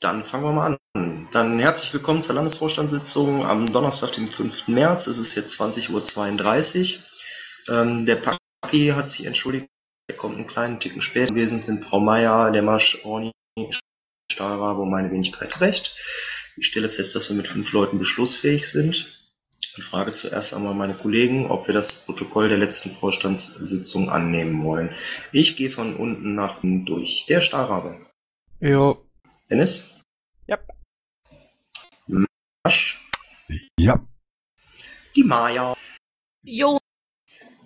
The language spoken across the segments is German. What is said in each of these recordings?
Dann fangen wir mal an. Dann herzlich willkommen zur Landesvorstandssitzung am Donnerstag, dem 5. März. Es ist jetzt 20.32 Uhr. Ähm, der Paki hat sich entschuldigt, er kommt einen kleinen Ticken später. Gewesen sind Frau Meier, Marsch, Orni, Stahlrabe und meine Wenigkeit gerecht. Ich stelle fest, dass wir mit fünf Leuten beschlussfähig sind und frage zuerst einmal meine Kollegen, ob wir das Protokoll der letzten Vorstandssitzung annehmen wollen. Ich gehe von unten nach durch. Der Stahlrabe. Jo. Dennis? Ja. Marsch? Ja. Die Maja? Jo.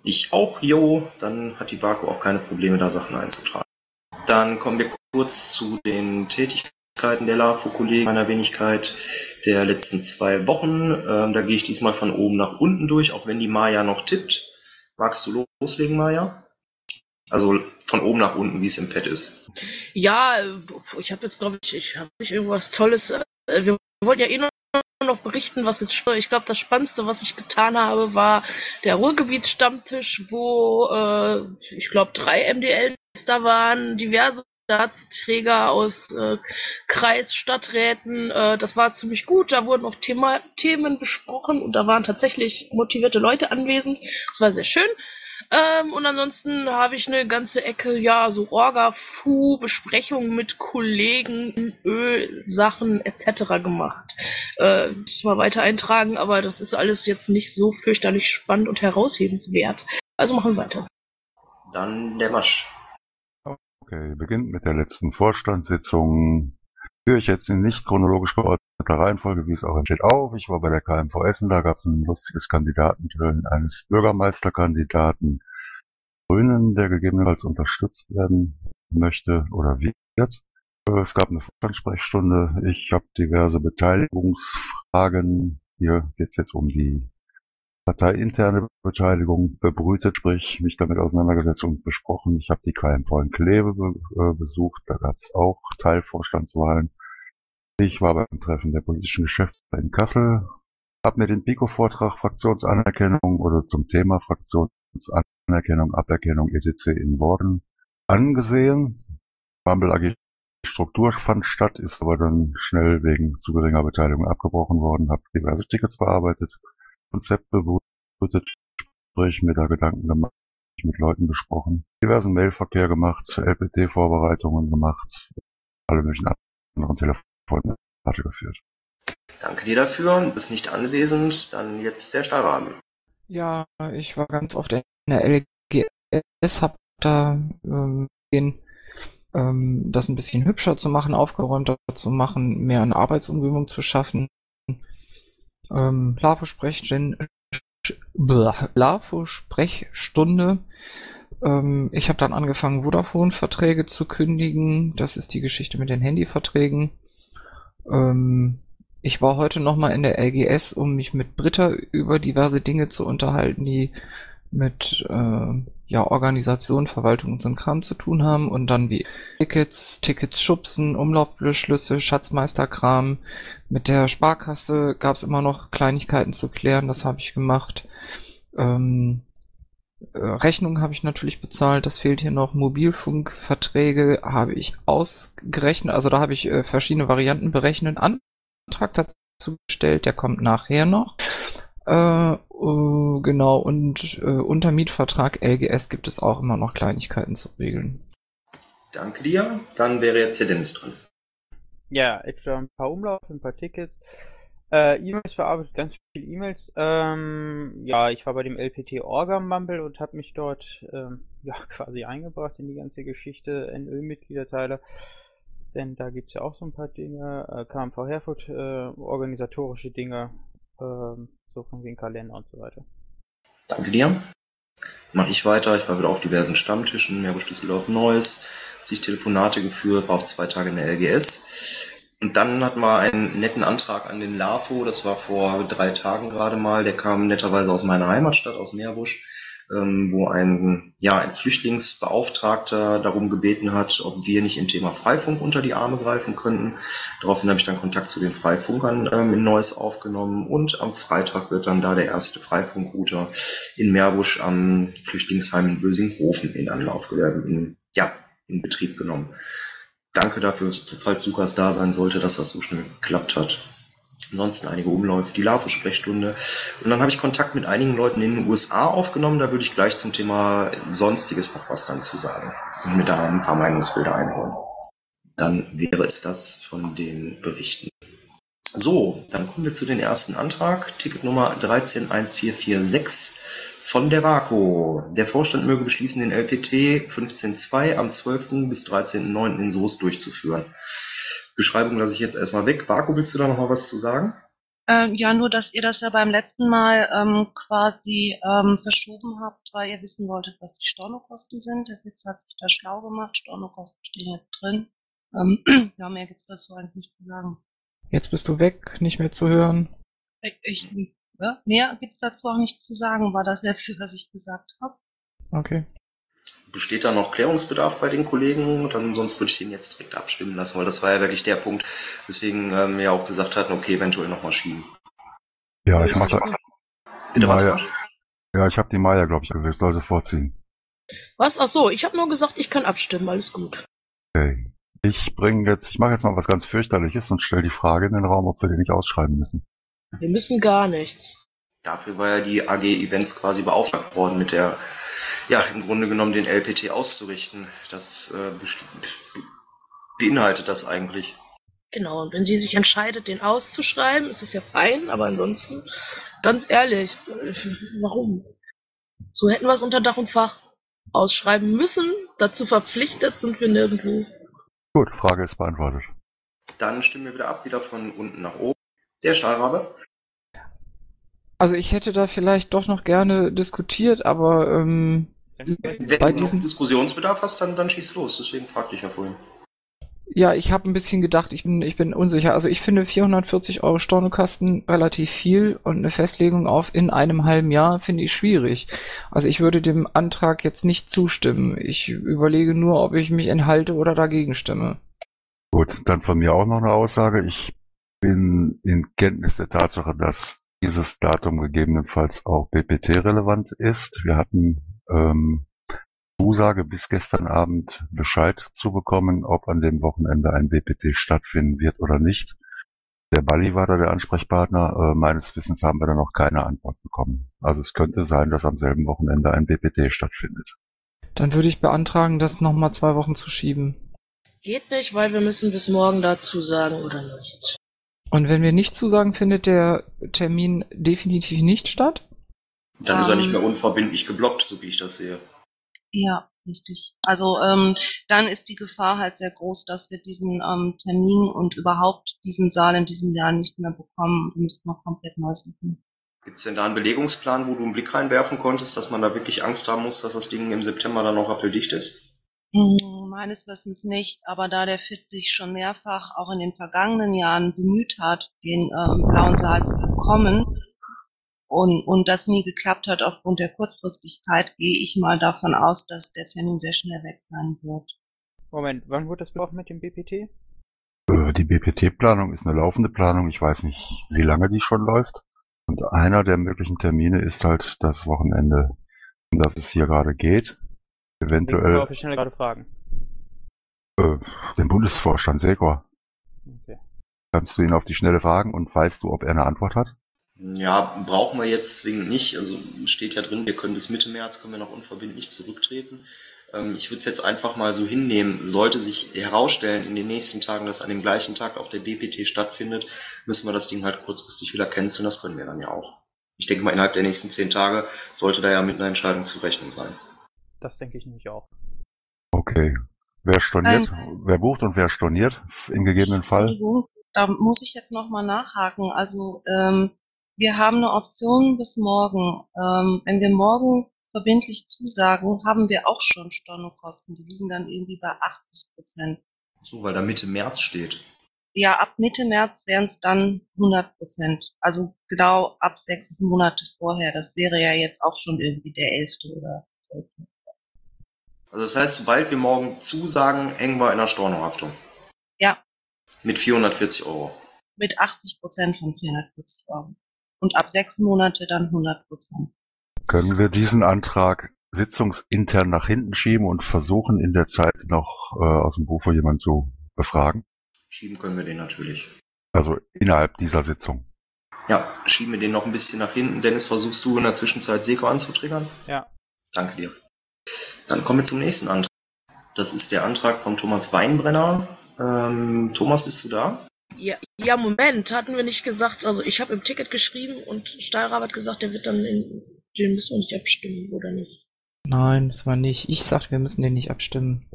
Ich auch, jo. Dann hat die Barco auch keine Probleme, da Sachen einzutragen. Dann kommen wir kurz zu den Tätigkeiten der LAFO-Kollegen meiner Wenigkeit der letzten zwei Wochen. Ähm, da gehe ich diesmal von oben nach unten durch, auch wenn die Maja noch tippt. Magst du loslegen, Maja? Also von oben nach unten, wie es im Pad ist. Ja, ich habe jetzt, glaube ich, ich habe nicht irgendwas Tolles. Äh, wir wollten ja eh noch berichten, was jetzt, ich glaube, das Spannendste, was ich getan habe, war der Ruhrgebietsstammtisch, wo äh, ich glaube drei MDLs da waren, diverse Mandatsträger aus äh, Kreis, Stadträten. Äh, das war ziemlich gut. Da wurden auch Thema Themen besprochen und da waren tatsächlich motivierte Leute anwesend. Das war sehr schön. Ähm, und ansonsten habe ich eine ganze Ecke, ja, so Orga-Fu, Besprechungen mit Kollegen, Ölsachen etc. gemacht. Äh, das mal weiter eintragen, aber das ist alles jetzt nicht so fürchterlich spannend und heraushebenswert. Also machen wir weiter. Dann der Masch. Okay, beginnt mit der letzten Vorstandssitzung. Führe ich jetzt in nicht chronologisch geordneter Reihenfolge, wie es auch entsteht, auf. Ich war bei der KMV Essen, da gab es ein lustiges Kandidatentönen eines Bürgermeisterkandidaten Grünen, der gegebenenfalls unterstützt werden möchte oder wird. Es gab eine Vorstandssprechstunde. Ich habe diverse Beteiligungsfragen. Hier geht es jetzt um die parteiinterne Beteiligung bebrütet, sprich mich damit auseinandergesetzt und besprochen. Ich habe die KMV in Kleve be äh, besucht, da gab es auch Teilvorstandswahlen. Ich war beim Treffen der politischen Geschäftsführer in Kassel, habe mir den PICO-Vortrag Fraktionsanerkennung oder zum Thema Fraktionsanerkennung, Aberkennung etc. in Worden angesehen. Bumble AG Struktur fand statt, ist aber dann schnell wegen zu geringer Beteiligung abgebrochen worden, habe diverse Tickets bearbeitet, Konzept bebrütet, sprich mir da Gedanken gemacht, mit Leuten besprochen, diversen Mailverkehr gemacht, LPT-Vorbereitungen gemacht, alle möglichen anderen Telefonate geführt. Danke dir dafür. Bist nicht anwesend. Dann jetzt der Stahlrahmen. Ja, ich war ganz oft in der LGS, hab da ähm, den, ähm, das ein bisschen hübscher zu machen, aufgeräumter zu machen, mehr eine Arbeitsumgebung zu schaffen. Ähm, LAFO-Sprechstunde. Ähm, ich habe dann angefangen, Vodafone-Verträge zu kündigen. Das ist die Geschichte mit den Handyverträgen. Ähm, ich war heute nochmal in der LGS, um mich mit Britta über diverse Dinge zu unterhalten, die mit äh, ja, Organisation, Verwaltung und so Kram zu tun haben und dann wie Tickets, Tickets schubsen, Umlaufbeschlüsse, Schatzmeisterkram. Mit der Sparkasse gab es immer noch Kleinigkeiten zu klären, das habe ich gemacht. Ähm, äh, Rechnungen habe ich natürlich bezahlt, das fehlt hier noch. Mobilfunkverträge habe ich ausgerechnet, also da habe ich äh, verschiedene Varianten berechnet. Antrag dazu gestellt, der kommt nachher noch. Äh, uh, genau, und äh, unter Mietvertrag LGS gibt es auch immer noch Kleinigkeiten zu regeln. Danke dir. Dann wäre jetzt der Dennis dran. Ja, etwa ein paar Umlauf, ein paar Tickets. Äh, E-Mails verarbeitet, ganz viele E-Mails. Ähm, ja, ich war bei dem LPT Orga Mumble und habe mich dort ähm, ja, quasi eingebracht in die ganze Geschichte, NÖ-Mitgliederteile. Denn da gibt's ja auch so ein paar Dinge, äh, KMV Herford, äh, organisatorische Dinge, ähm, so von wegen Kalender und so weiter. Danke dir. Mach ich weiter. Ich war wieder auf diversen Stammtischen, Meerbusch Düsseldorf Neues, zig Telefonate geführt, war auch zwei Tage in der LGS. Und dann hatten wir einen netten Antrag an den LAFO, das war vor drei Tagen gerade mal, der kam netterweise aus meiner Heimatstadt, aus Meerbusch, ähm, wo ein, ja, ein Flüchtlingsbeauftragter darum gebeten hat, ob wir nicht im Thema Freifunk unter die Arme greifen könnten. Daraufhin habe ich dann Kontakt zu den Freifunkern ähm, in Neuss aufgenommen und am Freitag wird dann da der erste Freifunkrouter in Meerbusch am Flüchtlingsheim in Bösinghofen in Anlauf, äh, ja, in Betrieb genommen. Danke dafür, falls Lukas da sein sollte, dass das so schnell geklappt hat. Ansonsten einige Umläufe, die Larve-Sprechstunde. Und dann habe ich Kontakt mit einigen Leuten in den USA aufgenommen. Da würde ich gleich zum Thema Sonstiges noch was dann zu sagen. Und mir da ein paar Meinungsbilder einholen. Dann wäre es das von den Berichten. So, dann kommen wir zu den ersten Antrag. Ticket Nummer 131446 von der VACO. Der Vorstand möge beschließen, den LPT 15.2 am 12. bis 13.9. in Soest durchzuführen. Beschreibung lasse ich jetzt erstmal weg. VACO, willst du da noch mal was zu sagen? Ähm, ja, nur, dass ihr das ja beim letzten Mal ähm, quasi ähm, verschoben habt, weil ihr wissen wolltet, was die Stornokosten sind. Witz hat sich da schlau gemacht. Stornokosten stehen jetzt drin. Ähm, ja, mehr gibt's dazu eigentlich nicht zu sagen. Jetzt bist du weg, nicht mehr zu hören. Ich, ich, ja, mehr gibt's dazu auch nicht zu sagen, war das letzte, was ich gesagt habe. Okay. Besteht da noch Klärungsbedarf bei den Kollegen? Dann sonst würde ich den jetzt direkt abstimmen lassen, weil das war ja wirklich der Punkt, weswegen ähm, wir auch gesagt hatten, okay, eventuell nochmal schieben. Ja, ich mache. Bitte was? Maya. Ja, ich habe die Maya, glaube ich, gewählt, soll sie vorziehen. Was? Ach so, ich habe nur gesagt, ich kann abstimmen, alles gut. Okay. Ich bringe jetzt, ich mache jetzt mal was ganz fürchterliches und stelle die Frage in den Raum, ob wir den nicht ausschreiben müssen. Wir müssen gar nichts. Dafür war ja die AG Events quasi beauftragt worden, mit der, ja, im Grunde genommen den LPT auszurichten. Das äh, besti- beinhaltet das eigentlich. Genau, und wenn sie sich entscheidet, den auszuschreiben, ist es ja fein, aber ansonsten, ganz ehrlich, warum? So hätten wir es unter Dach und Fach ausschreiben müssen. Dazu verpflichtet sind wir nirgendwo. Gut, Frage ist beantwortet. Dann stimmen wir wieder ab, wieder von unten nach oben. Der Stahlrabe. Also ich hätte da vielleicht doch noch gerne diskutiert, aber ähm, Wenn Bei du noch diesem- Diskussionsbedarf hast, dann, dann schieß los. Deswegen fragte ich ja vorhin. Ja, ich habe ein bisschen gedacht, ich bin, ich bin unsicher. Also ich finde 440 Euro Stornokasten relativ viel und eine Festlegung auf in einem halben Jahr finde ich schwierig. Also ich würde dem Antrag jetzt nicht zustimmen. Ich überlege nur, ob ich mich enthalte oder dagegen stimme. Gut, dann von mir auch noch eine Aussage. Ich bin in Kenntnis der Tatsache, dass dieses Datum gegebenenfalls auch BPT-relevant ist. Wir hatten ähm, Zusage bis gestern Abend Bescheid zu bekommen, ob an dem Wochenende ein BPT stattfinden wird oder nicht. Der Bali war da der Ansprechpartner. Äh, meines Wissens haben wir da noch keine Antwort bekommen. Also es könnte sein, dass am selben Wochenende ein BPT stattfindet. Dann würde ich beantragen, das nochmal zwei Wochen zu schieben. Geht nicht, weil wir müssen bis morgen dazu sagen oder nicht. Und wenn wir nicht zusagen, findet der Termin definitiv nicht statt? Dann ist er nicht Ähm. mehr unverbindlich geblockt, so wie ich das sehe. Ja, richtig. Also ähm, dann ist die Gefahr halt sehr groß, dass wir diesen ähm, Termin und überhaupt diesen Saal in diesem Jahr nicht mehr bekommen. Wir müssen noch komplett neu suchen. Gibt es denn da einen Belegungsplan, wo du einen Blick reinwerfen konntest, dass man da wirklich Angst haben muss, dass das Ding im September dann noch rappeldicht ist? Hm, Meines Wissens nicht, aber da der FIT sich schon mehrfach auch in den vergangenen Jahren bemüht hat, den ähm, blauen Saal zu bekommen und, und das nie geklappt hat aufgrund der Kurzfristigkeit, gehe ich mal davon aus, dass der Termin sehr schnell weg sein wird. Moment, wann wurde das besprochen mit dem BPT? Äh, Die BPT-Planung ist eine laufende Planung. Ich weiß nicht, wie lange die schon läuft. Und einer der möglichen Termine ist halt das Wochenende, um das es hier gerade geht. Eventuell auf die Schnelle gerade fragen. äh, den Bundesvorstand Segor. Okay. Kannst du ihn auf die Schnelle fragen und weißt du, ob er eine Antwort hat? Ja, brauchen wir jetzt zwingend nicht. Also steht ja drin, wir können bis Mitte März können wir noch unverbindlich zurücktreten. Ähm, ich würde es jetzt einfach mal so hinnehmen. Sollte sich herausstellen in den nächsten Tagen, dass an dem gleichen Tag auch der BPT stattfindet, müssen wir das Ding halt kurzfristig wieder canceln. Das können wir dann ja auch. Ich denke mal, innerhalb der nächsten zehn Tage sollte da ja mit einer Entscheidung zu rechnen sein. Das denke ich nämlich auch. Okay. Wer storniert? Ähm, wer bucht und wer storniert im gegebenen Fall? Da muss ich jetzt nochmal nachhaken. Also ähm, wir haben eine Option bis morgen. Ähm, wenn wir morgen verbindlich zusagen, haben wir auch schon Stornokosten. Die liegen dann irgendwie bei 80 Prozent. So, weil da Mitte März steht. Ja, ab Mitte März wären es dann 100 Prozent. Also genau ab sechs Monate vorher. Das wäre ja jetzt auch schon irgendwie der 11. oder 12. Also das heißt, sobald wir morgen zusagen, hängen wir in der Stornohaftung. Ja, Mit 440 Euro. mit 80 Prozent von 440 Euro. Und ab sechs Monate dann 100 Prozent. Können wir diesen Antrag sitzungsintern nach hinten schieben und versuchen in der Zeit noch äh, aus dem Buch für jemanden zu befragen? Schieben können wir den natürlich. Also innerhalb dieser Sitzung. Ja, schieben wir den noch ein bisschen nach hinten. Dennis, versuchst du in der Zwischenzeit Seko anzutriggern? Ja. Danke dir. Dann kommen wir zum nächsten Antrag. Das ist der Antrag von Thomas Weinbrenner. Ähm, Thomas, bist du da? Ja, ja, Moment, hatten wir nicht gesagt, also ich habe im Ticket geschrieben und Steilraber hat gesagt, der wird dann in, den müssen wir nicht abstimmen, oder nicht? Nein, das war nicht. Ich sagte, wir müssen den nicht abstimmen.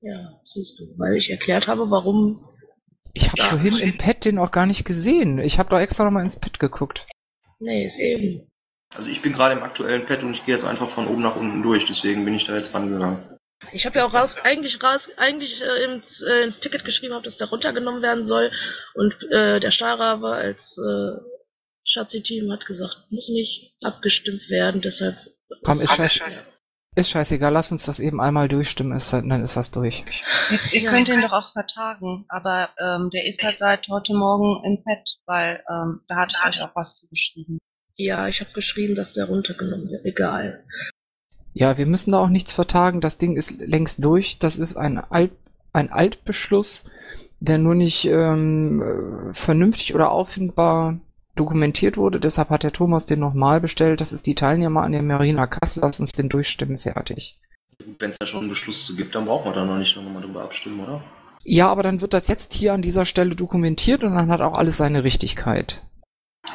Ja, siehst du, weil ich erklärt habe, warum. Ich habe vorhin im Pad den auch gar nicht gesehen. Ich habe da extra nochmal ins Pad geguckt. Nee, ist eben. Also ich bin gerade im aktuellen Pad und ich gehe jetzt einfach von oben nach unten durch, deswegen bin ich da jetzt rangegangen. Ich habe ja auch raus, eigentlich raus, eigentlich äh, ins, äh, ins Ticket geschrieben, habe, dass der runtergenommen werden soll. Und äh, der Stahlraber als äh, Schatzi-Team hat gesagt, muss nicht abgestimmt werden, deshalb. Komm, ist ist- scheiße. Ist scheißegal, lass uns das eben einmal durchstimmen, ist halt, dann ist das durch. Ihr, ihr Ja. könnt ihn doch auch vertagen, aber ähm, der ist halt seit heute Morgen im Pad, weil ähm, da hatte ich euch auch was zu geschrieben. Ja, ich habe geschrieben, dass der runtergenommen wird. Egal. Ja, wir müssen da auch nichts vertagen. Das Ding ist längst durch. Das ist ein, Alt, ein Altbeschluss, der nur nicht ähm, äh, vernünftig oder auffindbar dokumentiert wurde. Deshalb hat der Thomas den nochmal bestellt. Das ist die Teilnehmer an der Marina Kassel. Lass uns den durchstimmen. Fertig. Wenn es da schon einen Beschluss zu gibt, dann brauchen wir da noch nicht nochmal drüber abstimmen, oder? Ja, aber dann wird das jetzt hier an dieser Stelle dokumentiert und dann hat auch alles seine Richtigkeit.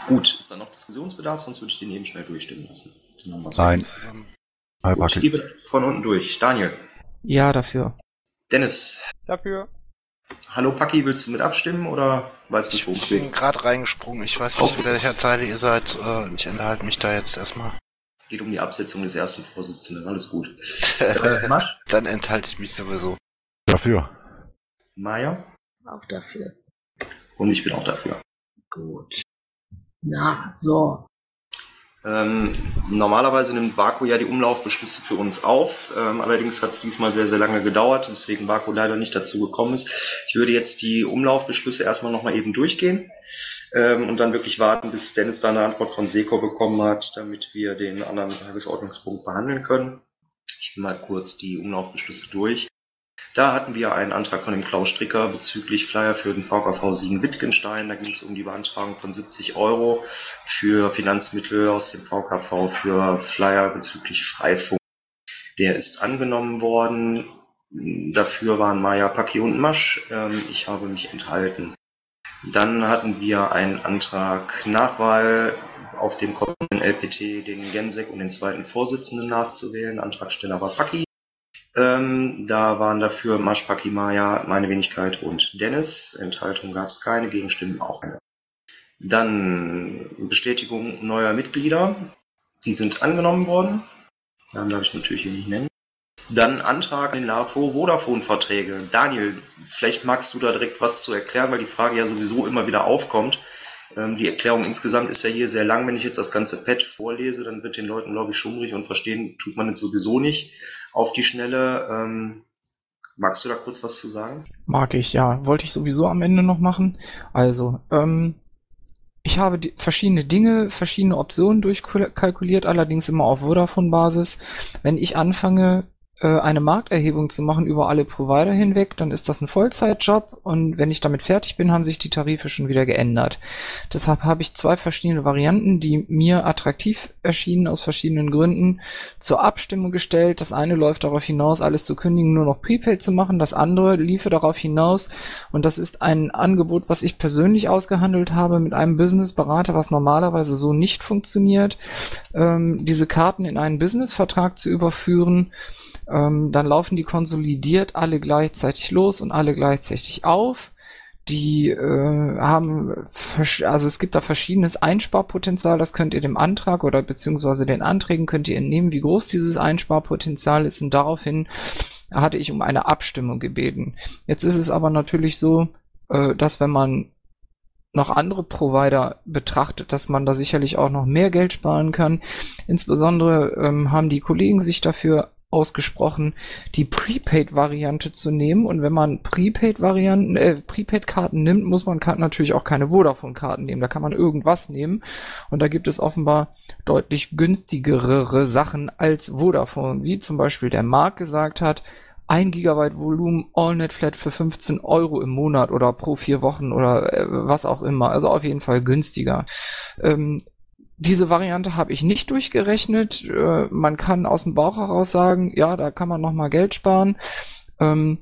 Gut, ist da noch Diskussionsbedarf, sonst würde ich den eben schnell durchstimmen lassen. Nein. Gut, Halbpackig. gehen wir von unten durch. Daniel, Ja, dafür. Dennis, Dafür. hallo Paki, willst du mit abstimmen oder weißt du nicht, es Ich bin geht? gerade reingesprungen. Ich weiß nicht, in welcher Zeile ihr seid. Äh, Ich enthalte mich da jetzt erstmal. Geht um die Absetzung des ersten Vorsitzenden, alles gut. Äh? Dann enthalte ich mich sowieso. Dafür. Maja? Auch dafür. Und ich bin auch dafür. Gut. Na, so. Ähm, normalerweise nimmt Vaku ja die Umlaufbeschlüsse für uns auf. Ähm, allerdings hat es diesmal sehr, sehr lange gedauert, weswegen Vaku leider nicht dazu gekommen ist. Ich würde jetzt die Umlaufbeschlüsse erstmal nochmal eben durchgehen ähm, und dann wirklich warten, bis Dennis da eine Antwort von Seko bekommen hat, damit wir den anderen Tagesordnungspunkt behandeln können. Ich gehe mal kurz die Umlaufbeschlüsse durch. Da hatten wir einen Antrag von dem Klaus Stricker bezüglich Flyer für den VKV Siegen-Wittgenstein. Da ging es um die Beantragung von 70 Euro für Finanzmittel aus dem VKV für Flyer bezüglich Freifunk. Der ist angenommen worden. Dafür waren Maja, Paki und Masch. Ähm, ich habe mich enthalten. Dann hatten wir einen Antrag Nachwahl auf dem kommenden LPT den Gensek und den zweiten Vorsitzenden nachzuwählen. Antragsteller war Paki. Ähm, da waren dafür Masch, Paki, Maya, meine Wenigkeit und Dennis. Enthaltung gab es keine, Gegenstimmen auch keine. Dann Bestätigung neuer Mitglieder. Die sind angenommen worden. Namen darf ich natürlich hier nicht nennen. Dann Antrag in LAVO Vodafone-Verträge. Daniel, vielleicht magst du da direkt was zu erklären, weil die Frage ja sowieso immer wieder aufkommt. Ähm, die Erklärung insgesamt ist ja hier sehr lang. Wenn ich jetzt das ganze Pad vorlese, dann wird den Leuten, glaube ich, schummrig und verstehen tut man jetzt sowieso nicht auf die Schnelle. Ähm, magst du da kurz was zu sagen? Mag ich, ja. Wollte ich sowieso am Ende noch machen. Also, ähm, ich habe verschiedene Dinge, verschiedene Optionen durchkalkuliert, allerdings immer auf Vodafone-Basis. Wenn ich anfange, eine Markterhebung zu machen über alle Provider hinweg, dann ist das ein Vollzeitjob und wenn ich damit fertig bin, haben sich die Tarife schon wieder geändert. Deshalb habe ich zwei verschiedene Varianten, die mir attraktiv erschienen aus verschiedenen Gründen, zur Abstimmung gestellt. Das eine läuft darauf hinaus, alles zu kündigen, nur noch Prepaid zu machen. Das andere liefe darauf hinaus und das ist ein Angebot, was ich persönlich ausgehandelt habe mit einem Businessberater, was normalerweise so nicht funktioniert, ähm, diese Karten in einen Businessvertrag zu überführen. Ähm, dann laufen die konsolidiert alle gleichzeitig los und alle gleichzeitig auf. Die äh, haben, also es gibt da verschiedenes Einsparpotenzial, das könnt ihr dem Antrag oder beziehungsweise den Anträgen könnt ihr entnehmen, wie groß dieses Einsparpotenzial ist und daraufhin hatte ich um eine Abstimmung gebeten. Jetzt ist es aber natürlich so, äh, dass wenn man noch andere Provider betrachtet, dass man da sicherlich auch noch mehr Geld sparen kann. Insbesondere ähm, haben die Kollegen sich dafür ausgesprochen, die Prepaid-Variante zu nehmen. Und wenn man Prepaid-Varianten, äh, Prepaid-Karten nimmt, muss man natürlich auch keine Vodafone-Karten nehmen. Da kann man irgendwas nehmen. Und da gibt es offenbar deutlich günstigere Sachen als Vodafone, wie zum Beispiel der Marc gesagt hat. 1 Gigabyte Volumen AllNet Flat für 15 Euro im Monat oder pro vier Wochen oder äh, was auch immer. Also auf jeden Fall günstiger. Ähm, diese Variante habe ich nicht durchgerechnet. Äh, man kann aus dem Bauch heraus sagen, ja, da kann man nochmal Geld sparen. Ähm,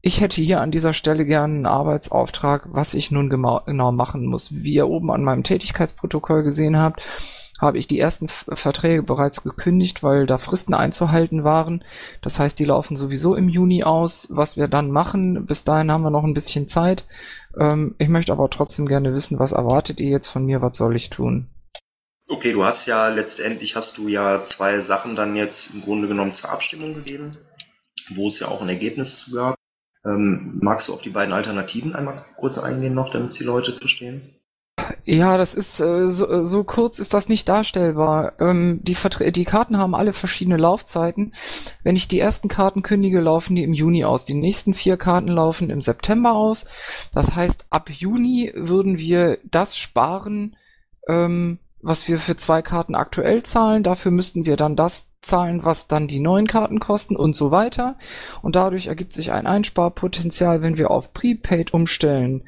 ich hätte hier an dieser Stelle gerne einen Arbeitsauftrag, was ich nun genau machen muss. Wie ihr oben an meinem Tätigkeitsprotokoll gesehen habt, habe ich die ersten Verträge bereits gekündigt, weil da Fristen einzuhalten waren. Das heißt, die laufen sowieso im Juni aus. Was wir dann machen, bis dahin haben wir noch ein bisschen Zeit. Ähm, ich möchte aber trotzdem gerne wissen, was erwartet ihr jetzt von mir, was soll ich tun? Okay, du hast ja letztendlich hast du ja zwei Sachen dann jetzt im Grunde genommen zur Abstimmung gegeben, wo es ja auch ein Ergebnis zu gab. Ähm, magst du auf die beiden Alternativen einmal kurz eingehen noch, damit die Leute verstehen? Ja, das ist äh, so, äh, so kurz ist das nicht darstellbar. Ähm, die, die Karten haben alle verschiedene Laufzeiten. Wenn ich die ersten Karten kündige, laufen die im Juni aus. Die nächsten vier Karten laufen im September aus. Das heißt, ab Juni würden wir das sparen, ähm, was wir für zwei Karten aktuell zahlen. Dafür müssten wir dann das zahlen, was dann die neuen Karten kosten und so weiter. Und dadurch ergibt sich ein Einsparpotenzial, wenn wir auf Prepaid umstellen,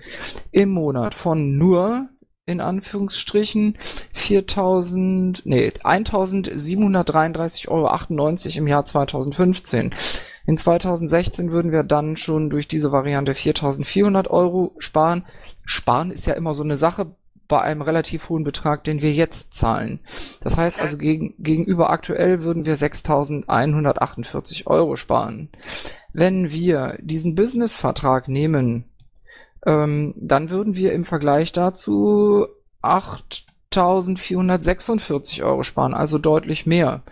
im Monat von nur in Anführungsstrichen 4000, nee, 1733,98 Euro im Jahr 2015. In 2016 würden wir dann schon durch diese Variante 4400 Euro sparen. Sparen ist ja immer so eine Sache bei einem relativ hohen Betrag, den wir jetzt zahlen. Das heißt also gegen, gegenüber aktuell würden wir 6.148 Euro sparen. Wenn wir diesen Business-Vertrag nehmen, ähm, dann würden wir im Vergleich dazu 8 1446 Euro sparen, also deutlich mehr.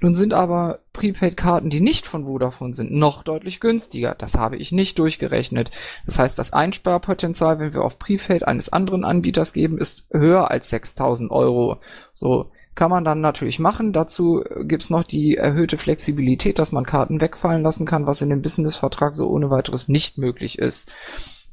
Nun sind aber Prepaid-Karten, die nicht von Vodafone sind, noch deutlich günstiger. Das habe ich nicht durchgerechnet. Das heißt, das Einsparpotenzial, wenn wir auf Prepaid eines anderen Anbieters geben, ist höher als 6000 Euro. So kann man dann natürlich machen. Dazu gibt's noch die erhöhte Flexibilität, dass man Karten wegfallen lassen kann, was in dem Business-Vertrag so ohne weiteres nicht möglich ist.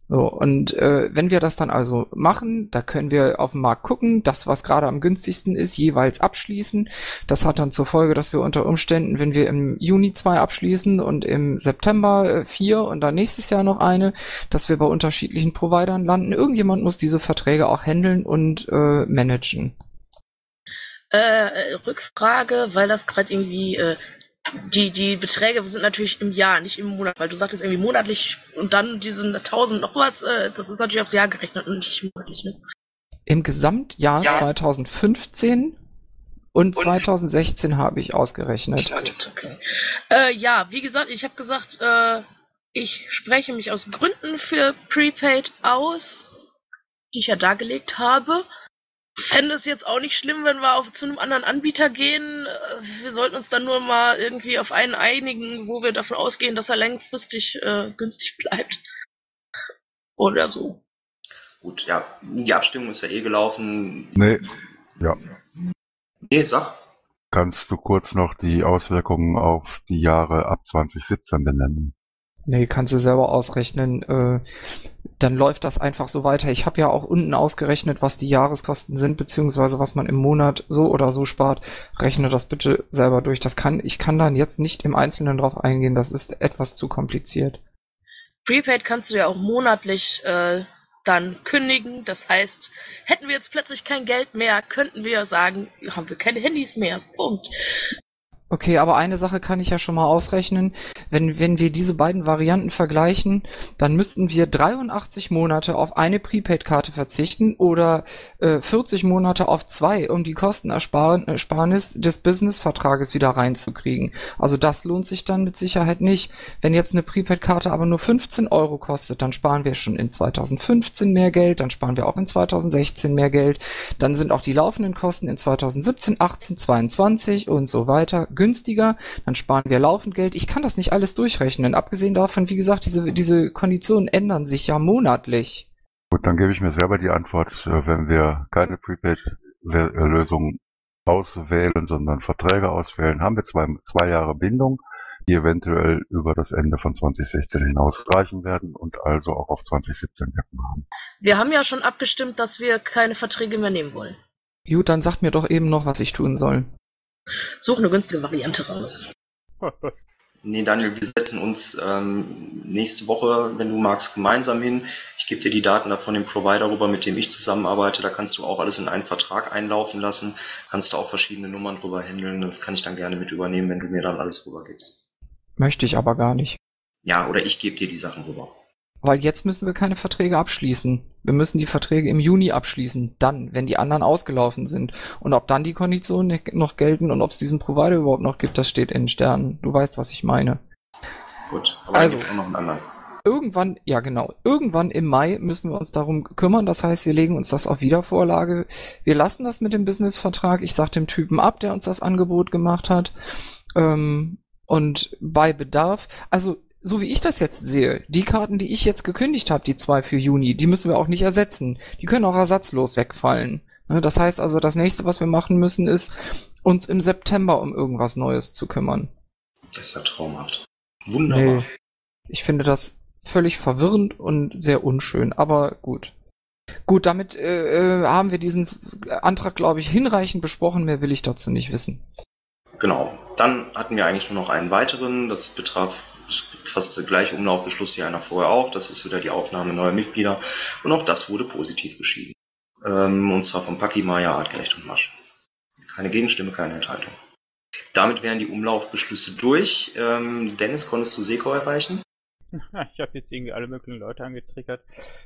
So, und äh, wenn wir das dann also machen, da können wir auf dem Markt gucken, das, was gerade am günstigsten ist, jeweils abschließen. Das hat dann zur Folge, dass wir unter Umständen, wenn wir im Juni zwei abschließen und im September äh, vier und dann nächstes Jahr noch eine, dass wir bei unterschiedlichen Providern landen. Irgendjemand muss diese Verträge auch handeln und äh, managen. Äh, Rückfrage, weil das gerade irgendwie äh, die, die Beträge sind natürlich im Jahr, nicht im Monat, weil du sagtest irgendwie monatlich und dann diesen 1000 noch was, äh, das ist natürlich aufs Jahr gerechnet und nicht monatlich, ne? Im Gesamtjahr ja. 2015 und, und 2016 habe ich ausgerechnet. Okay. Äh, ja, wie gesagt, ich habe gesagt, äh, ich spreche mich aus Gründen für Prepaid aus, die ich ja dargelegt habe fände es jetzt auch nicht schlimm, wenn wir auf, zu einem anderen Anbieter gehen. Wir sollten uns dann nur mal irgendwie auf einen einigen, wo wir davon ausgehen, dass er langfristig äh, günstig bleibt. Oder so. Gut, ja, die Abstimmung ist ja eh gelaufen. Nee, ja. Nee, sag. Kannst du kurz noch die Auswirkungen auf die Jahre ab 2017 benennen? Nee, kannst du selber ausrechnen. Äh, dann läuft das einfach so weiter. Ich habe ja auch unten ausgerechnet, was die Jahreskosten sind, beziehungsweise was man im Monat so oder so spart. Rechne das bitte selber durch. Das kann, ich kann dann jetzt nicht im Einzelnen drauf eingehen. Das ist etwas zu kompliziert. Prepaid kannst du ja auch monatlich äh, dann kündigen. Das heißt, hätten wir jetzt plötzlich kein Geld mehr, könnten wir sagen, haben wir keine Handys mehr. Punkt. Okay, aber eine Sache kann ich ja schon mal ausrechnen. Wenn, wenn wir diese beiden Varianten vergleichen, dann müssten wir 83 Monate auf eine Prepaid-Karte verzichten oder äh, 40 Monate auf zwei, um die Kostenersparnis des Business-Vertrages wieder reinzukriegen. Also das lohnt sich dann mit Sicherheit nicht. Wenn jetzt eine Prepaid-Karte aber nur 15 Euro kostet, dann sparen wir schon in 2015 mehr Geld, dann sparen wir auch in 2016 mehr Geld. Dann sind auch die laufenden Kosten in 2017, 18, 22 und so weiter günstiger, dann sparen wir laufend Geld. Ich kann das nicht alles durchrechnen. Abgesehen davon, wie gesagt, diese, diese Konditionen ändern sich ja monatlich. Gut, dann gebe ich mir selber die Antwort, äh, wenn wir keine Prepaid-Lösung auswählen, sondern Verträge auswählen, haben wir zwei, zwei Jahre Bindung, die eventuell über das Ende von 2016 hinaus reichen werden und also auch auf 2017 wirken haben. Wir haben ja schon abgestimmt, dass wir keine Verträge mehr nehmen wollen. Gut, dann sagt mir doch eben noch, was ich tun soll. Such eine günstige Variante raus. Nee, Daniel, wir setzen uns ähm, nächste Woche, wenn du magst, gemeinsam hin. Ich gebe dir die Daten da von dem Provider rüber, mit dem ich zusammenarbeite. Da kannst du auch alles in einen Vertrag einlaufen lassen. Kannst du auch verschiedene Nummern drüber handeln. Das kann ich dann gerne mit übernehmen, wenn du mir dann alles rübergibst. Möchte ich aber gar nicht. Ja, oder ich gebe dir die Sachen rüber. Weil jetzt müssen wir keine Verträge abschließen. Wir müssen die Verträge im Juni abschließen. Dann, wenn die anderen ausgelaufen sind. Und ob dann die Konditionen noch gelten und ob es diesen Provider überhaupt noch gibt, das steht in den Sternen. Du weißt, was ich meine. Gut, aber Also- dann noch einen anderen. Irgendwann, ja genau, irgendwann im Mai müssen wir uns darum kümmern. Das heißt, wir legen uns das auf Wiedervorlage. Wir lassen das mit dem Businessvertrag. Ich sag dem Typen ab, der uns das Angebot gemacht hat. Ähm, und bei Bedarf, also so wie ich das jetzt sehe, die Karten, die ich jetzt gekündigt habe, die zwei für Juni, die müssen wir auch nicht ersetzen. Die können auch ersatzlos wegfallen. Ne, Das heißt also, das nächste, was wir machen müssen, ist, uns im September um irgendwas Neues zu kümmern. Das ist ja traumhaft. Wunderbar. Nee. Ich finde das völlig verwirrend und sehr unschön, aber gut. Gut, damit äh, äh, haben wir diesen Antrag, glaube ich, hinreichend besprochen. Mehr will ich dazu nicht wissen. Genau. Dann hatten wir eigentlich nur noch einen weiteren. Das betraf fast der gleiche Umlaufbeschluss wie einer vorher auch. Das ist wieder die Aufnahme neuer Mitglieder. Und auch das wurde positiv beschieden. Ähm, und zwar von Paki, Maya, Artgerecht und Masch. Keine Gegenstimme, keine Enthaltung. Damit wären die Umlaufbeschlüsse durch. Ähm, Dennis, konntest du Seko erreichen? Ich habe jetzt irgendwie alle möglichen Leute angetriggert.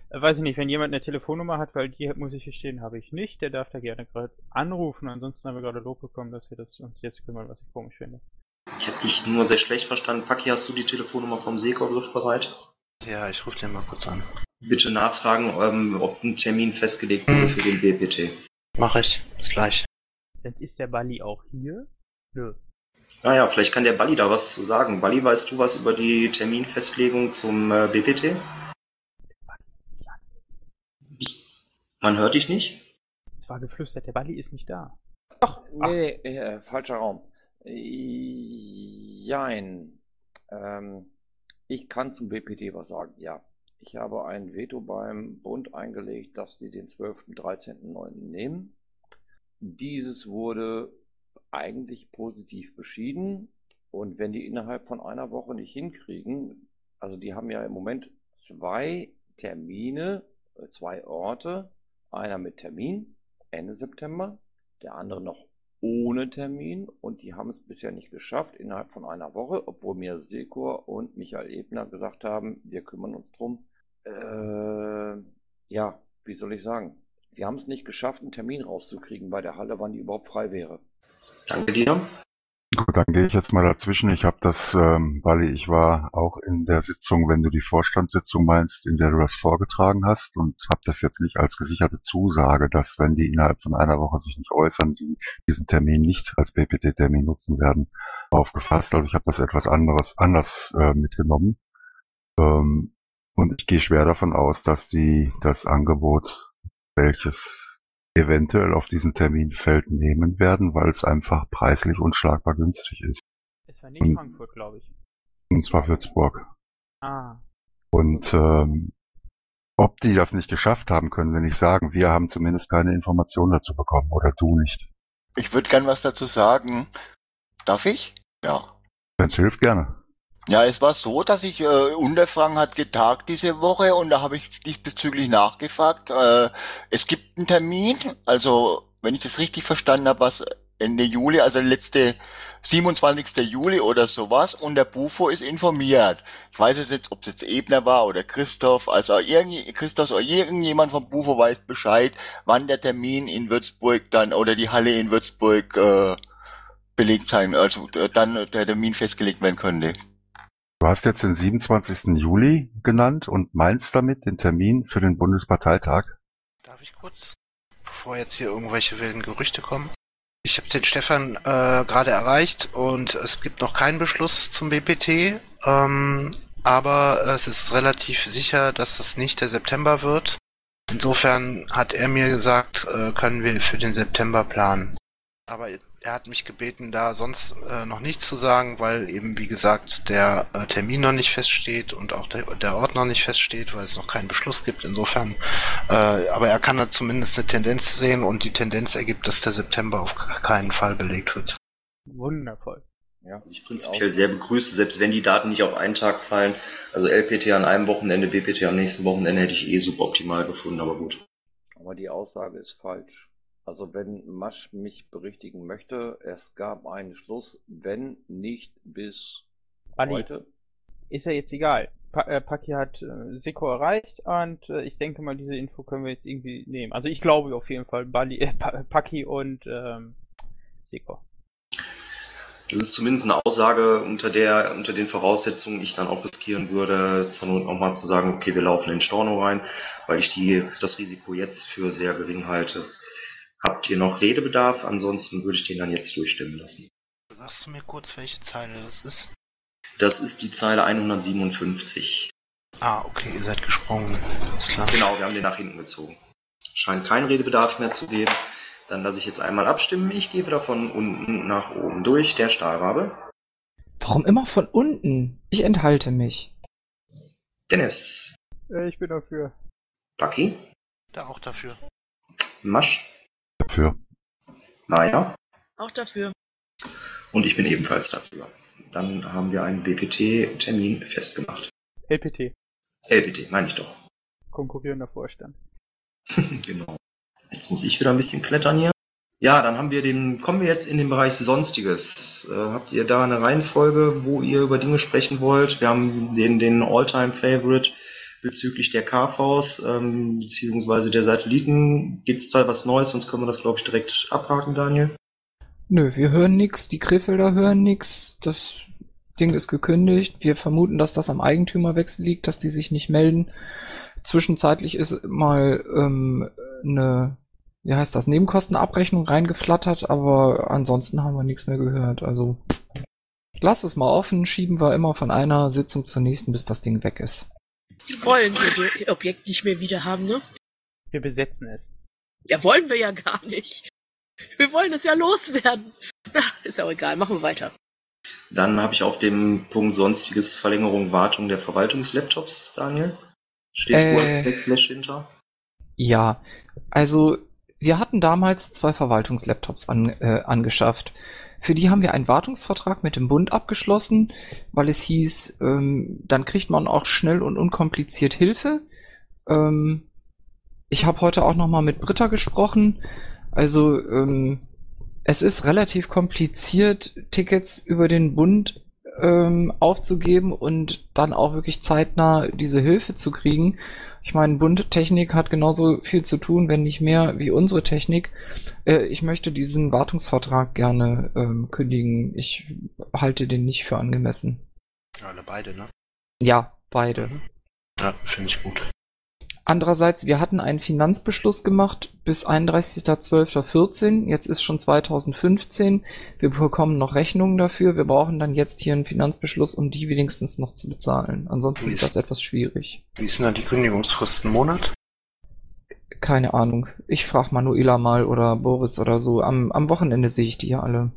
Äh, weiß ich nicht, wenn jemand eine Telefonnummer hat, weil die muss ich gestehen, habe ich nicht, der darf da gerne gerade anrufen. Ansonsten haben wir gerade Lob bekommen, dass wir das uns jetzt kümmern, was ich komisch finde. Ich habe dich nur sehr schlecht verstanden. Paki, hast du die Telefonnummer vom Seko griffbereit? Ja, ich rufe den mal kurz an. Bitte nachfragen, ähm, ob ein Termin festgelegt wurde für den BPT. Mach ich. Bis gleich. Jetzt ist der Bali auch hier. Nö. Naja, vielleicht kann der Balli da was zu sagen. Balli, weißt du was über die Terminfestlegung zum äh, BPT? Man hört dich nicht? Es war geflüstert, der Bali ist nicht da. Nee, nee, äh, falscher Raum. Jein. Ähm, ich kann zum BPT was sagen, ja. Ich habe ein Veto beim Bund eingelegt, dass die den 12., 13., 9. nehmen. Dieses wurde eigentlich positiv beschieden. Und wenn die innerhalb von einer Woche nicht hinkriegen, also die haben ja im Moment zwei Termine, äh, zwei Orte, einer mit Termin Ende September, der andere noch ohne Termin und die haben es bisher nicht geschafft innerhalb von einer Woche, obwohl mir Sekor und Michael Ebner gesagt haben, wir kümmern uns drum. Äh, ja, wie soll ich sagen? Sie haben es nicht geschafft, einen Termin rauszukriegen bei der Halle, wann die überhaupt frei wäre. Danke dir. Gut, dann gehe ich jetzt mal dazwischen. Ich habe das, ähm, Bali, ich war auch in der Sitzung, wenn du die Vorstandssitzung meinst, in der du das vorgetragen hast und habe das jetzt nicht als gesicherte Zusage, dass wenn die innerhalb von einer Woche sich nicht äußern, die diesen Termin nicht als BPT-Termin nutzen werden, aufgefasst. Also ich habe das etwas anderes anders äh, mitgenommen. Ähm, und ich gehe schwer davon aus, dass die das Angebot, welches eventuell auf diesen Termin fällt, nehmen werden, weil es einfach preislich unschlagbar günstig ist. Es war nicht Und- Frankfurt, glaube ich. Und zwar Würzburg. Ah. Und ähm, ob die das nicht geschafft haben, können wir nicht sagen. Wir haben zumindest keine Informationen dazu bekommen oder du nicht. Ich würde gern was dazu sagen. Darf ich? Ja. Wenn es hilft, gerne. Ja, es war so, dass ich, äh, Unterfragen hat getagt diese Woche und da habe ich diesbezüglich nachgefragt. Äh, es gibt einen Termin, also wenn ich das richtig verstanden habe, was Ende Juli, also letzte 27. Juli oder sowas und der Bufo ist informiert. Ich weiß es jetzt, ob es jetzt Ebner war oder Christoph, also irgend, Christoph oder irgendjemand vom Bufo weiß Bescheid, wann der Termin in Würzburg dann oder die Halle in Würzburg äh, belegt sein, also äh, dann der Termin festgelegt werden könnte. Du hast jetzt den 27. Juli genannt und meinst damit den Termin für den Bundesparteitag? Darf ich kurz? Bevor jetzt hier irgendwelche wilden Gerüchte kommen. Ich habe den Stefan äh, gerade erreicht und es gibt noch keinen Beschluss zum BPT, ähm, aber es ist relativ sicher, dass es nicht der September wird. Insofern hat er mir gesagt, äh, können wir für den September planen. Aber er hat mich gebeten, da sonst äh, noch nichts zu sagen, weil eben, wie gesagt, der äh, Termin noch nicht feststeht und auch der, der Ort noch nicht feststeht, weil es noch keinen Beschluss gibt. Insofern, äh, aber er kann da zumindest eine Tendenz sehen und die Tendenz ergibt, dass der September auf keinen Fall belegt wird. Wundervoll. Ja, Was ich prinzipiell sehr begrüße, selbst wenn die Daten nicht auf einen Tag fallen. Also LPT an einem Wochenende, BPT am nächsten Wochenende hätte ich eh suboptimal gefunden, aber gut. Aber die Aussage ist falsch. Also wenn Masch mich berichtigen möchte, es gab einen Schluss, wenn nicht bis Adi. heute. Ist ja jetzt egal. Pa äh, Paki hat äh, Seko erreicht und äh, ich denke mal, diese Info können wir jetzt irgendwie nehmen. Also ich glaube auf jeden Fall Bali, äh, Pa- Paki und ähm, Seko. Das ist zumindest eine Aussage, unter der, unter den Voraussetzungen ich dann auch riskieren würde, zur Not auch mal zu sagen, okay, wir laufen in Storno rein, weil ich die, das Risiko jetzt für sehr gering halte. Habt ihr noch Redebedarf? Ansonsten würde ich den dann jetzt durchstimmen lassen. Sagst du mir kurz, welche Zeile das ist? Das ist die Zeile 157. Ah, okay, ihr seid gesprungen. Ist klar. Genau, wir haben den nach hinten gezogen. Scheint kein Redebedarf mehr zu geben. Dann lasse ich jetzt einmal abstimmen. Ich gehe wieder von unten nach oben durch. Der Stahlrabe. Warum immer von unten? Ich enthalte mich. Dennis. Äh, ich bin dafür. Bucky. Da auch dafür. Masch. Dafür. Maja. Auch dafür. Und ich bin ebenfalls dafür. Dann haben wir einen BPT-Termin festgemacht. LPT, LPT, meine ich doch. konkurrierender Vorstand. genau. Jetzt muss ich wieder ein bisschen klettern hier. Ja, dann haben wir den, kommen wir jetzt in den Bereich Sonstiges. Äh, habt ihr da eine Reihenfolge, wo ihr über Dinge sprechen wollt? Wir haben den, den All-Time-Favorite bezüglich der KVs, ähm, beziehungsweise der Satelliten. Gibt's da was Neues? Sonst können wir das, glaube ich, direkt abhaken, Daniel. Nö, wir hören nix, die Krefelder hören nix, das Ding ist gekündigt. Wir vermuten, dass das am Eigentümerwechsel liegt, dass die sich nicht melden. Zwischenzeitlich ist mal ähm, eine, wie heißt das, Nebenkostenabrechnung reingeflattert, aber ansonsten haben wir nichts mehr gehört. Also lass es mal offen, schieben wir immer von einer Sitzung zur nächsten, bis das Ding weg ist. Wollen wir das Objekt nicht mehr wieder haben, ne? Wir besetzen es. Ja, wollen wir ja gar nicht. Wir wollen es ja loswerden. Ja, ist ja auch egal, machen wir weiter. Dann habe ich auf dem Punkt Sonstiges Verlängerung, Wartung der Verwaltungslaptops, Daniel. Stehst du Äh. als Backslash hinter? Ja, also wir hatten damals zwei Verwaltungslaptops an, äh, angeschafft. Für die haben wir einen Wartungsvertrag mit dem Bund abgeschlossen, weil es hieß, ähm, dann kriegt man auch schnell und unkompliziert Hilfe. Ähm, ich habe heute auch noch mal mit Britta gesprochen. Also ähm, es ist relativ kompliziert, Tickets über den Bund ähm, aufzugeben und dann auch wirklich zeitnah diese Hilfe zu kriegen. Ich meine, Bund Technik hat genauso viel zu tun, wenn nicht mehr, wie unsere Technik. Äh, ich möchte diesen Wartungsvertrag gerne ähm, kündigen. Ich halte den nicht für angemessen. Ja, alle beide, ne? Ja, beide. Mhm. Ja, finde ich gut. Andererseits, wir hatten einen Finanzbeschluss gemacht bis 31.12.14. Jetzt ist schon 2015. Wir bekommen noch Rechnungen dafür. Wir brauchen dann jetzt hier einen Finanzbeschluss, um die wenigstens noch zu bezahlen. Ansonsten ist das etwas schwierig. Wie ist denn da die Kündigungsfrist? Ein Monat? Keine Ahnung. Ich frage Manuela mal oder Boris oder so. Am, am Wochenende sehe ich die ja alle.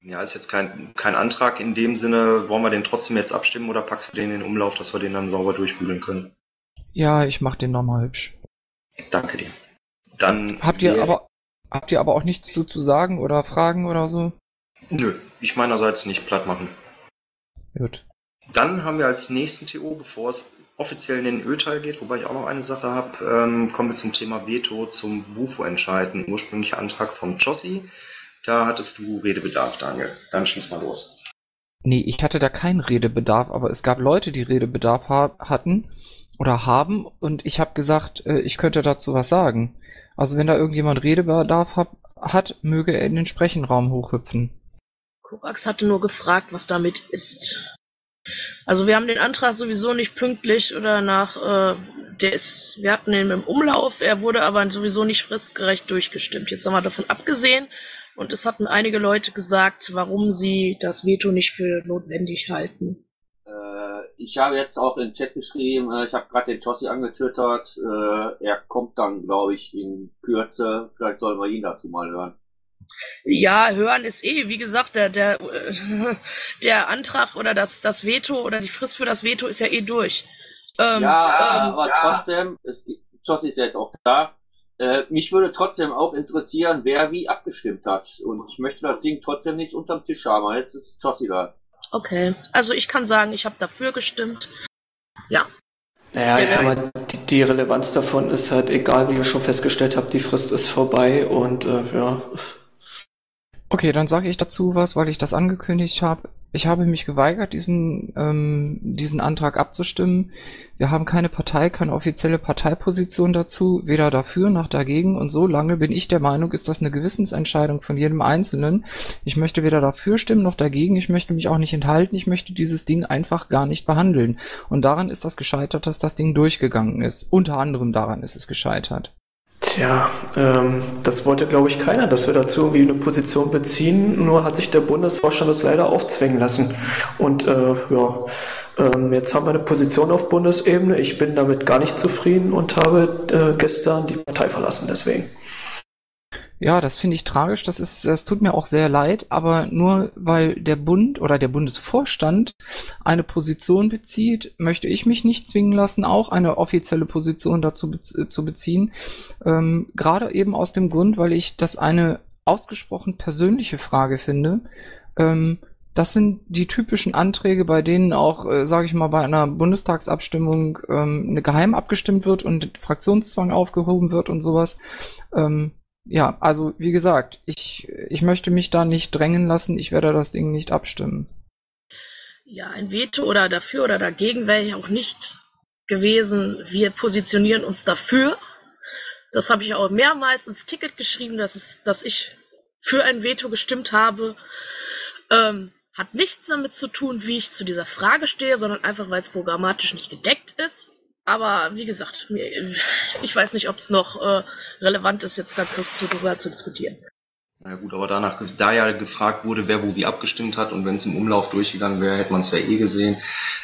Ja, ist jetzt kein, kein Antrag in dem Sinne. Wollen wir den trotzdem jetzt abstimmen oder packst du den in den Umlauf, dass wir den dann sauber durchbügeln können? Ja, ich mach den nochmal hübsch. Danke dir. Dann Habt ihr aber habt ihr aber auch nichts zu, zu sagen oder Fragen oder so? Nö, ich meinerseits nicht platt machen. Gut. Dann haben wir als nächsten TO, bevor es offiziell in den Ölteil geht, wobei ich auch noch eine Sache habe, ähm, kommen wir zum Thema Veto zum Bufo-Entscheid. Ein ursprünglicher Antrag vom Jossi. Da hattest du Redebedarf, Daniel. Dann schieß mal los. Nee, ich hatte da keinen Redebedarf, aber es gab Leute, die Redebedarf ha hatten oder haben und ich habe gesagt, äh, ich könnte dazu was sagen. Also wenn da irgendjemand Redebedarf hab, hat, möge er in den Sprechenraum hochhüpfen. Korax hatte nur gefragt, was damit ist. Also wir haben den Antrag sowieso nicht pünktlich oder nach, äh, der ist, wir hatten ihn im Umlauf, er wurde aber sowieso nicht fristgerecht durchgestimmt. Jetzt haben wir davon abgesehen und es hatten einige Leute gesagt, warum sie das Veto nicht für notwendig halten. Ich habe jetzt auch in den Chat geschrieben, äh, ich habe gerade den Jossi angetwittert, äh, er kommt dann, glaube ich, in Kürze. Vielleicht sollen wir ihn dazu mal hören. Ja, hören ist eh, wie gesagt, der, der, äh, der Antrag oder das, das Veto oder die Frist für das Veto ist ja eh durch. Ähm, ja, ähm, aber trotzdem, es, Jossi ist ja jetzt auch da. Äh, mich würde trotzdem auch interessieren, wer wie abgestimmt hat. Und ich möchte das Ding trotzdem nicht unterm Tisch haben. Jetzt ist Jossi da. Okay, also ich kann sagen, ich habe dafür gestimmt. Ja. Naja, ich sag mal, die, die Relevanz davon ist halt egal, wie ihr schon festgestellt habt, die Frist ist vorbei und äh, ja. Okay, dann sage ich dazu was, weil ich das angekündigt habe. Ich habe mich geweigert, diesen, ähm, diesen Antrag abzustimmen. Wir haben keine Partei, keine offizielle Parteiposition dazu, weder dafür noch dagegen. Und so lange bin ich der Meinung, ist das eine Gewissensentscheidung von jedem Einzelnen. Ich möchte weder dafür stimmen noch dagegen. Ich möchte mich auch nicht enthalten. Ich möchte dieses Ding einfach gar nicht behandeln. Und daran ist das gescheitert, dass das Ding durchgegangen ist. Unter anderem daran ist es gescheitert. Tja, ähm, das wollte, glaube ich, keiner, dass wir dazu irgendwie eine Position beziehen. Nur hat sich der Bundesvorstand das leider aufzwängen lassen. Und äh, ja, ähm, jetzt haben wir eine Position auf Bundesebene. Ich bin damit gar nicht zufrieden und habe äh, gestern die Partei verlassen, deswegen. Ja, das finde ich tragisch. Das ist, das tut mir auch sehr leid, aber nur weil der Bund oder der Bundesvorstand eine Position bezieht, möchte ich mich nicht zwingen lassen, auch eine offizielle Position dazu bez zu beziehen. Ähm, Gerade eben aus dem Grund, weil ich das eine ausgesprochen persönliche Frage finde. Ähm, das sind die typischen Anträge, bei denen auch, äh, sage ich mal, bei einer Bundestagsabstimmung ähm, eine geheim abgestimmt wird und Fraktionszwang aufgehoben wird und sowas. Ähm, ja, also wie gesagt, ich, ich möchte mich da nicht drängen lassen, ich werde das Ding nicht abstimmen. Ja, ein Veto oder dafür oder dagegen wäre ich auch nicht gewesen. Wir positionieren uns dafür. Das habe ich auch mehrmals ins Ticket geschrieben, dass, es, dass ich für ein Veto gestimmt habe. Ähm, hat nichts damit zu tun, wie ich zu dieser Frage stehe, sondern einfach, weil es programmatisch nicht gedeckt ist. Aber wie gesagt, ich weiß nicht, ob es noch äh, relevant ist, jetzt darüber zu diskutieren. Na gut, aber danach, da ja gefragt wurde, wer wo wie abgestimmt hat und wenn es im Umlauf durchgegangen wäre, hätte man es ja eh gesehen.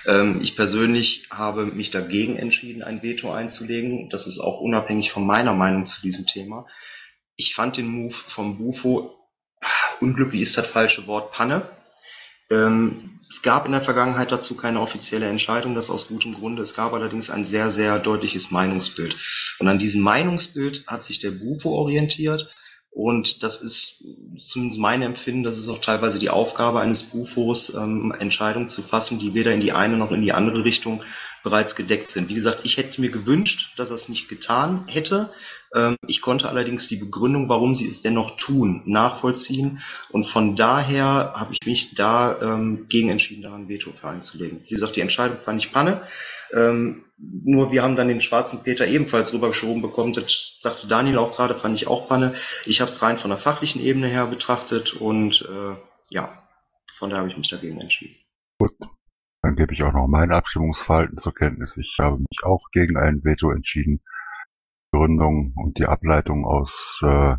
Ähm, ich persönlich habe mich dagegen entschieden, ein Veto einzulegen. Das ist auch unabhängig von meiner Meinung zu diesem Thema. Ich fand den Move vom Bufo, unglücklich ist das falsche Wort, Panne. Ähm, es gab in der Vergangenheit dazu keine offizielle Entscheidung, das aus gutem Grunde. Es gab allerdings ein sehr, sehr deutliches Meinungsbild. Und an diesem Meinungsbild hat sich der Bufo orientiert. Und das ist zumindest mein Empfinden, das ist auch teilweise die Aufgabe eines Bufos, ähm, Entscheidungen zu fassen, die weder in die eine noch in die andere Richtung bereits gedeckt sind. Wie gesagt, ich hätte es mir gewünscht, dass er es nicht getan hätte. Ähm, ich konnte allerdings die Begründung, warum sie es dennoch tun, nachvollziehen. Und von daher habe ich mich da ähm, gegen entschieden, da ein Veto für einzulegen. Wie gesagt, die Entscheidung fand ich Panne. Ähm, nur wir haben dann den schwarzen Peter ebenfalls rübergeschoben bekommen. Das sagte Daniel auch gerade, fand ich auch Panne. Ich habe es rein von der fachlichen Ebene her betrachtet und äh, ja, von daher habe ich mich dagegen entschieden. Gut, dann gebe ich auch noch mein Abstimmungsverhalten zur Kenntnis. Ich habe mich auch gegen ein Veto entschieden. Gründung und die Ableitung aus äh,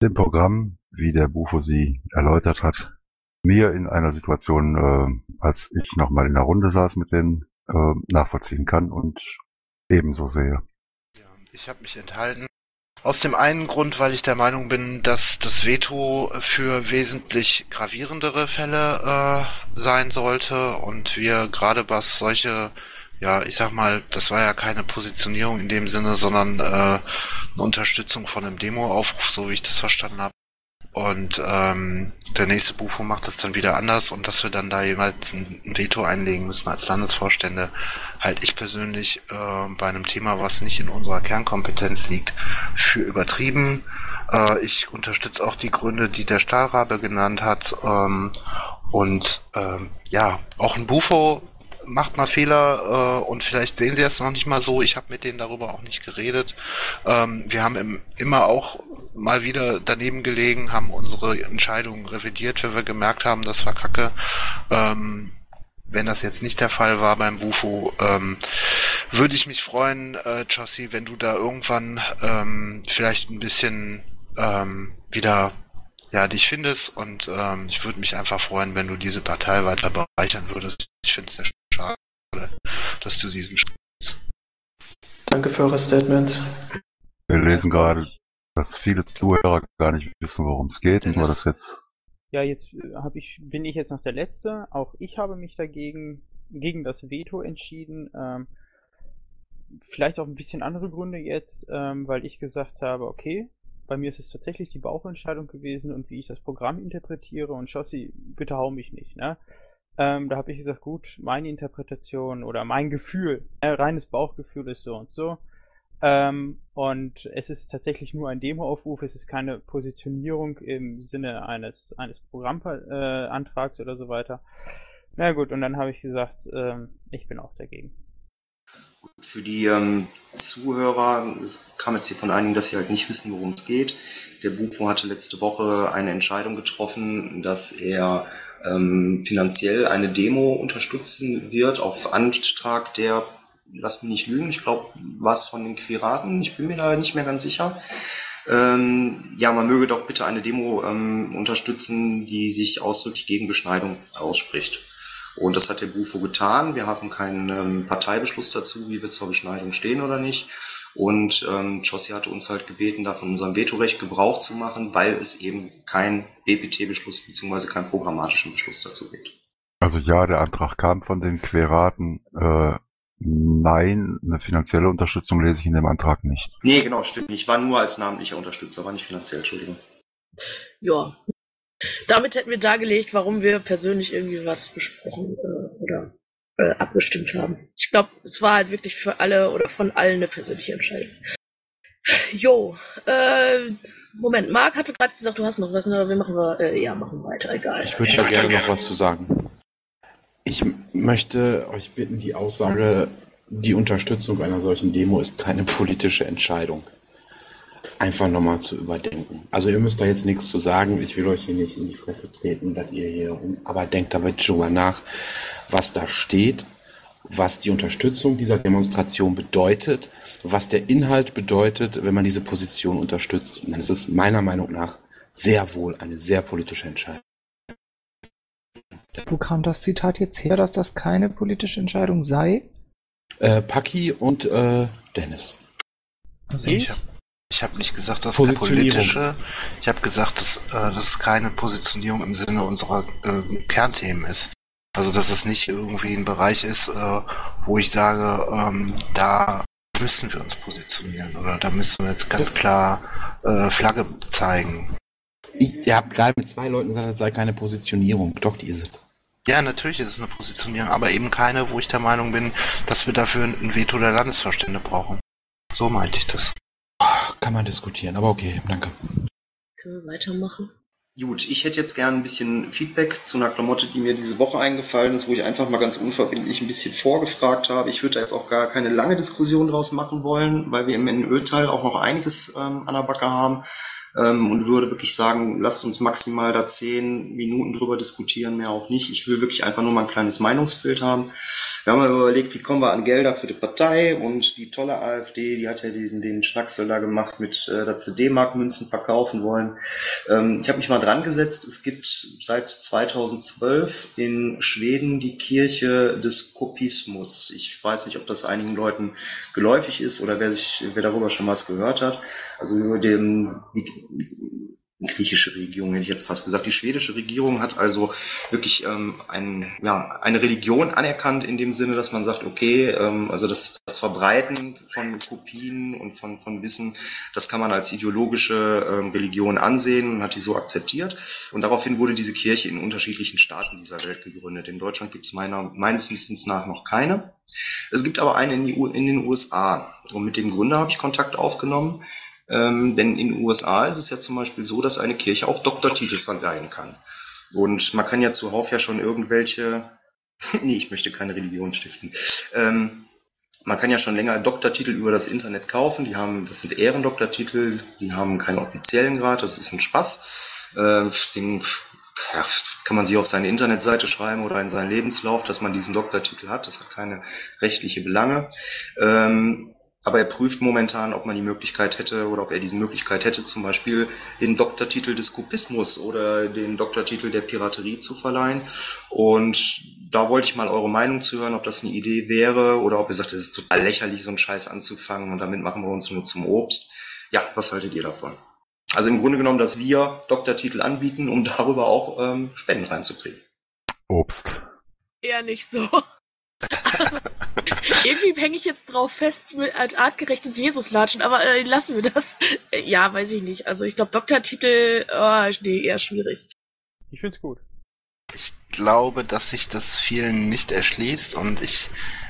dem Programm, wie der Bufo sie erläutert hat, mir in einer Situation, äh, als ich nochmal in der Runde saß mit denen, äh, nachvollziehen kann und ebenso sehe. Ja, ich habe mich enthalten. Aus dem einen Grund, weil ich der Meinung bin, dass das Veto für wesentlich gravierendere Fälle äh, sein sollte und wir gerade was solche ja, ich sag mal, das war ja keine Positionierung in dem Sinne, sondern äh, eine Unterstützung von einem Demo-Aufruf, so wie ich das verstanden habe. Und ähm, der nächste Bufo macht das dann wieder anders und dass wir dann da jeweils ein, Veto einlegen müssen als Landesvorstände, halte ich persönlich äh, bei einem Thema, was nicht in unserer Kernkompetenz liegt, für übertrieben. Äh, ich unterstütze auch die Gründe, die der Stahlrabe genannt hat. Ähm, und ähm, ja, auch ein Bufo macht mal Fehler äh, und vielleicht sehen sie es noch nicht mal so. Ich habe mit denen darüber auch nicht geredet. Ähm, wir haben im, immer auch mal wieder daneben gelegen, haben unsere Entscheidungen revidiert, wenn wir gemerkt haben, das war Kacke. Ähm, wenn das jetzt nicht der Fall war beim Bufo, ähm, würde ich mich freuen, äh, Chossi, wenn du da irgendwann ähm, vielleicht ein bisschen ähm, wieder ja, dich findest und ähm, ich würde mich einfach freuen, wenn du diese Partei weiter bereichern würdest. Ich finde es sehr schade, dass du diesen Schritt. Danke für eure Statements. Wir lesen gerade, dass viele Zuhörer gar nicht wissen, worum es geht. Und war das jetzt. Ja, jetzt äh, hab ich, bin ich jetzt noch der Letzte. Auch ich habe mich dagegen, gegen das Veto entschieden. Ähm, vielleicht auch ein bisschen andere Gründe jetzt, ähm, weil ich gesagt habe, okay, bei mir ist es tatsächlich die Bauchentscheidung gewesen und wie ich das Programm interpretiere und Schossi, bitte hau mich nicht, ne? Ähm, da habe ich gesagt, gut, meine Interpretation oder mein Gefühl, äh, reines Bauchgefühl ist so und so. Ähm, und es ist tatsächlich nur ein Demoaufruf, es ist keine Positionierung im Sinne eines, eines Programmantrags äh, oder so weiter. Na gut, und dann habe ich gesagt, ähm, ich bin auch dagegen. Für die ähm, Zuhörer, es kam jetzt hier von einigen, dass sie halt nicht wissen, worum es geht. Der Bufo hatte letzte Woche eine Entscheidung getroffen, dass er ähm, finanziell eine Demo unterstützen wird auf Antrag der, lass mich nicht lügen, ich glaube, was von den Quiraten, ich bin mir da nicht mehr ganz sicher. Ähm, ja, man möge doch bitte eine Demo ähm, unterstützen, die sich ausdrücklich gegen Beschneidung ausspricht. Und das hat der Bufo getan. Wir haben keinen ähm, Parteibeschluss dazu, wie wir zur Beschneidung stehen oder nicht. Und ähm, Jossi hatte uns halt gebeten, da von unserem Vetorecht Gebrauch zu machen, weil es eben kein BPT-Beschluss bzw. keinen programmatischen Beschluss dazu gibt. Also ja, der Antrag kam von den Queraten. Äh, nein, eine finanzielle Unterstützung lese ich in dem Antrag nicht. Nee, genau, stimmt. Ich war nur als namentlicher Unterstützer, war nicht finanziell, Entschuldigung. Ja, damit hätten wir dargelegt, warum wir persönlich irgendwie was besprochen äh, abgestimmt haben. Ich glaube, es war halt wirklich für alle oder von allen eine persönliche Entscheidung. Jo, äh, Moment, Marc hatte gerade gesagt, du hast noch was, ne, aber wir machen wir, äh, ja, machen weiter, egal. Ich würde da gerne noch was zu sagen. Ich möchte euch bitten, die Aussage, die Unterstützung einer solchen Demo ist keine politische Entscheidung einfach nochmal zu überdenken. Also ihr müsst da jetzt nichts zu sagen. Ich will euch hier nicht in die Fresse treten, dass ihr hier, aber denkt da bitte schon mal nach, was da steht, was die Unterstützung dieser Demonstration bedeutet, was der Inhalt bedeutet, wenn man diese Position unterstützt. Und dann ist es meiner Meinung nach sehr wohl eine sehr politische Entscheidung. Wo kam das Zitat jetzt her, dass das keine politische Entscheidung sei? Äh, Paki und äh, Dennis. Also ich habe ich habe nicht gesagt, dass es politische. Ich habe gesagt, dass äh, das keine Positionierung im Sinne unserer äh, Kernthemen ist. Also dass es nicht irgendwie ein Bereich ist, äh, wo ich sage, ähm, da müssen wir uns positionieren oder da müssen wir jetzt ganz klar äh, Flagge zeigen. Ich, ihr habt gerade mit zwei Leuten gesagt, es sei keine Positionierung. Doch, die ist es. Ja, natürlich ist es eine Positionierung, aber eben keine, wo ich der Meinung bin, dass wir dafür ein Veto der Landesvorstände brauchen. So meinte ich das. Kann man diskutieren, aber okay, danke. Können wir weitermachen? Gut, ich hätte jetzt gern ein bisschen Feedback zu einer Klamotte, die mir diese Woche eingefallen ist, wo ich einfach mal ganz unverbindlich ein bisschen vorgefragt habe. Ich würde da jetzt auch gar keine lange Diskussion draus machen wollen, weil wir im NÖ-Teil auch noch einiges ähm, an der Backe haben ähm, und würde wirklich sagen, lasst uns maximal da zehn Minuten drüber diskutieren, mehr auch nicht. Ich will wirklich einfach nur mal ein kleines Meinungsbild haben. Wir haben mal überlegt, wie kommen wir an Gelder für die Partei und die tolle AfD, die hat ja den, den Schnacksel da gemacht mit, äh, dass sie D-Mark-Münzen verkaufen wollen. Ähm, ich habe mich mal dran gesetzt, es gibt seit 2012 in Schweden die Kirche des Kopismus. Ich weiß nicht, ob das einigen Leuten geläufig ist oder wer sich, wer darüber schon was gehört hat. Also über dem, die griechische Regierung hätte ich jetzt fast gesagt. Die schwedische Regierung hat also wirklich ähm, ein, ja, eine Religion anerkannt in dem Sinne, dass man sagt, okay, ähm, also das, das Verbreiten von Kopien und von, von Wissen, das kann man als ideologische ähm, Religion ansehen und hat die so akzeptiert. Und daraufhin wurde diese Kirche in unterschiedlichen Staaten dieser Welt gegründet. In Deutschland gibt es meiner, meines Wissens nach noch keine. Es gibt aber eine in, in den USA. Und mit dem Gründer habe ich Kontakt aufgenommen ähm, denn in den USA ist es ja zum Beispiel so, dass eine Kirche auch Doktortitel verleihen kann. Und man kann ja zuhauf ja schon irgendwelche, nee, ich möchte keine Religion stiften. Ähm, man kann ja schon länger Doktortitel über das Internet kaufen. Die haben, das sind Ehrendoktortitel, die haben keinen offiziellen Grad, das ist ein Spaß. Äh, den ja, kann man sich auf seine Internetseite schreiben oder in seinen Lebenslauf, dass man diesen Doktortitel hat. Das hat keine rechtliche Belange. Ähm, aber er prüft momentan, ob man die Möglichkeit hätte oder ob er diese Möglichkeit hätte, zum Beispiel den Doktortitel des Kopismus oder den Doktortitel der Piraterie zu verleihen. Und da wollte ich mal eure Meinung zu hören, ob das eine Idee wäre oder ob ihr sagt, es ist total lächerlich, so einen Scheiß anzufangen und damit machen wir uns nur zum Obst. Ja, was haltet ihr davon? Also im Grunde genommen, dass wir Doktortitel anbieten, um darüber auch ähm, Spenden reinzukriegen. Obst. Eher nicht so. Irgendwie hänge ich jetzt drauf fest mit als artgerecht und Jesus latschen, aber äh, lassen wir das. Äh, ja, weiß ich nicht. Also ich glaube Doktortitel, oh, nee, eher schwierig. Ich find's gut. Ich glaube, dass sich das vielen nicht erschließt und ich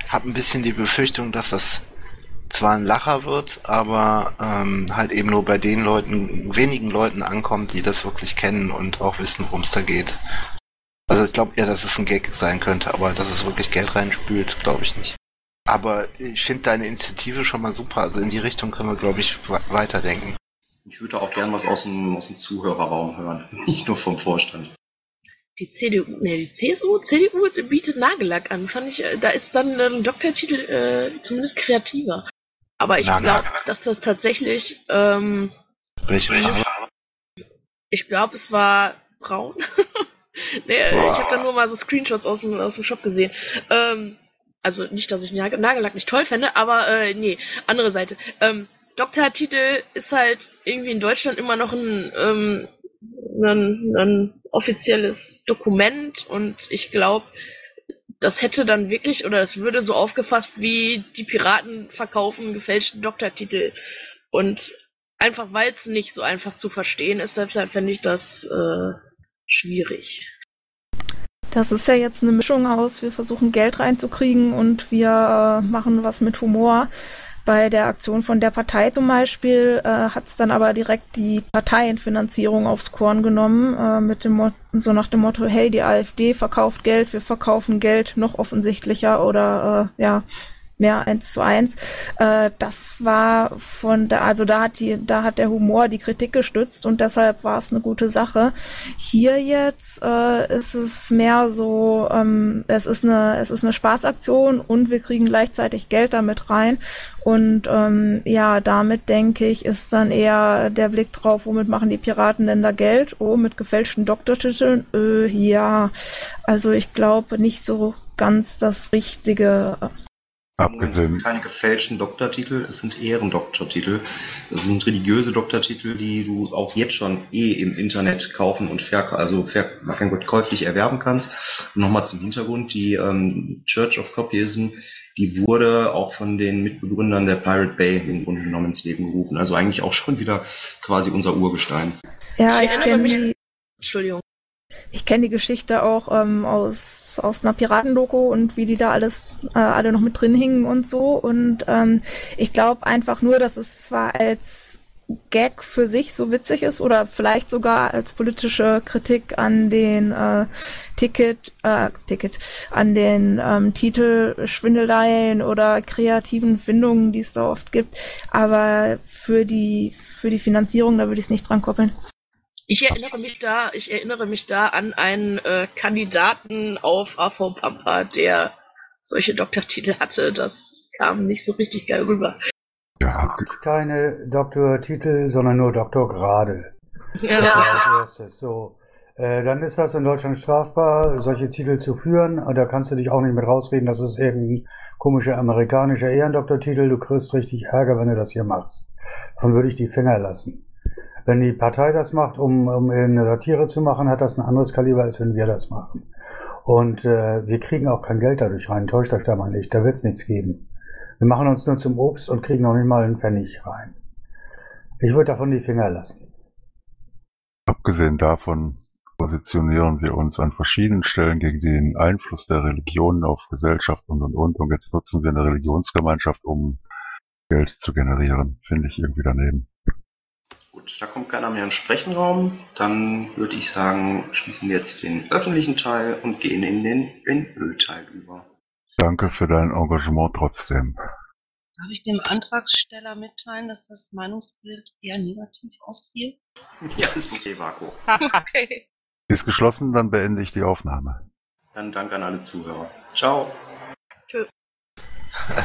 habe ein bisschen die Befürchtung, dass das zwar ein Lacher wird, aber ähm, halt eben nur bei den Leuten, wenigen Leuten ankommt, die das wirklich kennen und auch wissen, worum es da geht. Ich glaube eher, dass es ein Gag sein könnte, aber dass es wirklich Geld reinspült, glaube ich nicht. Aber ich finde deine Initiative schon mal super. Also in die Richtung können wir, glaube ich, weiterdenken. Ich würde auch gern was aus dem, aus dem Zuhörerraum hören, nicht nur vom Vorstand. Die CDU, ne, die CSU, CDU bietet Nagellack an. Fand ich, äh, da ist dann ein Doktortitel äh, zumindest kreativer. Aber ich glaube, dass das tatsächlich, ähm, Welche Farbe? ich glaube, es war braun. nee, äh, ich habe da nur mal so Screenshots aus dem, aus dem Shop gesehen. Ähm, also nicht, dass ich Nagellack nicht toll fände, aber äh, nee, andere Seite. Ähm, Doktortitel ist halt irgendwie in Deutschland immer noch ein, ähm, ein, ein offizielles Dokument und ich glaube, das hätte dann wirklich, oder es würde so aufgefasst wie die Piraten verkaufen gefälschten Doktortitel. Und einfach weil es nicht so einfach zu verstehen ist, deshalb fände ich das äh, schwierig. Das ist ja jetzt eine Mischung aus, wir versuchen Geld reinzukriegen und wir äh, machen was mit Humor. Bei der Aktion von der Partei zum Beispiel äh, hat es dann aber direkt die Parteienfinanzierung aufs Korn genommen, äh, mit dem so nach dem Motto, hey, die AfD verkauft Geld, wir verkaufen Geld, noch offensichtlicher oder äh, ja, mehr eins zu eins. Äh, das war von da, also da hat die, da hat der Humor die Kritik gestützt und deshalb war es eine gute Sache. Hier jetzt äh, ist es mehr so, ähm, es ist eine, es ist eine Spaßaktion und wir kriegen gleichzeitig Geld damit rein und ähm, ja, damit denke ich, ist dann eher der Blick drauf, womit machen die Piraten denn da Geld? Oh, mit gefälschten Doktortiteln? Äh, ja, also ich glaube nicht so ganz das Richtige. Abgesehen. Es sind keine gefälschten Doktortitel, es sind Ehrendoktortitel. Es sind religiöse Doktortitel, die du auch jetzt schon eh im Internet kaufen und verk also ver kein Gott, käuflich erwerben kannst. Nochmal zum Hintergrund, die ähm, Church of Copyism, die wurde auch von den Mitbegründern der Pirate Bay im Grunde genommen ins Leben gerufen. Also eigentlich auch schon wieder quasi unser Urgestein. Ja, ich, ich kenne die. Entschuldigung. Ich kenne die Geschichte auch ähm, aus, aus einer Piratendoku und wie die da alles äh, alle noch mit drin hingen und so. Und ähm, ich glaube einfach nur, dass es zwar als Gag für sich so witzig ist oder vielleicht sogar als politische Kritik an den äh, Ticket, äh, Ticket, an den ähm, Titelschwindeleien oder kreativen Findungen, die es da oft gibt. Aber für die für die Finanzierung, da würde ich es nicht dran koppeln. Ich erinnere mich da, ich erinnere mich da an einen äh, Kandidaten auf AV Pampa, der solche Doktortitel hatte. Das kam nicht so richtig geil rüber. Es gibt keine Doktortitel, sondern nur Doktorgrade. Ja. Das als erstes. So. Äh, dann ist das in Deutschland strafbar, solche Titel zu führen. Und da kannst du dich auch nicht mit rausreden, das ist irgendein komischer amerikanischer Ehrendoktortitel. Du kriegst richtig Ärger, wenn du das hier machst. Dann würde ich die Finger lassen. Wenn die Partei das macht, um, um eine Satire zu machen, hat das ein anderes Kaliber, als wenn wir das machen. Und äh, wir kriegen auch kein Geld dadurch rein. Täuscht euch da mal nicht. Da wird es nichts geben. Wir machen uns nur zum Obst und kriegen noch nicht mal einen Pfennig rein. Ich würde davon die Finger lassen. Abgesehen davon positionieren wir uns an verschiedenen Stellen gegen den Einfluss der Religionen auf Gesellschaft und und und. Und jetzt nutzen wir eine Religionsgemeinschaft, um Geld zu generieren. Finde ich irgendwie daneben. Gut, da kommt keiner mehr in den Sprechenraum. Dann würde ich sagen, schließen wir jetzt den öffentlichen Teil und gehen in den NÖ-Teil über. Danke für dein Engagement trotzdem. Darf ich dem Antragsteller mitteilen, dass das Meinungsbild eher negativ ausfiel? Ja, ist okay, Vako. okay. Ist geschlossen, dann beende ich die Aufnahme. Dann danke an alle Zuhörer. Ciao. Tschö. Also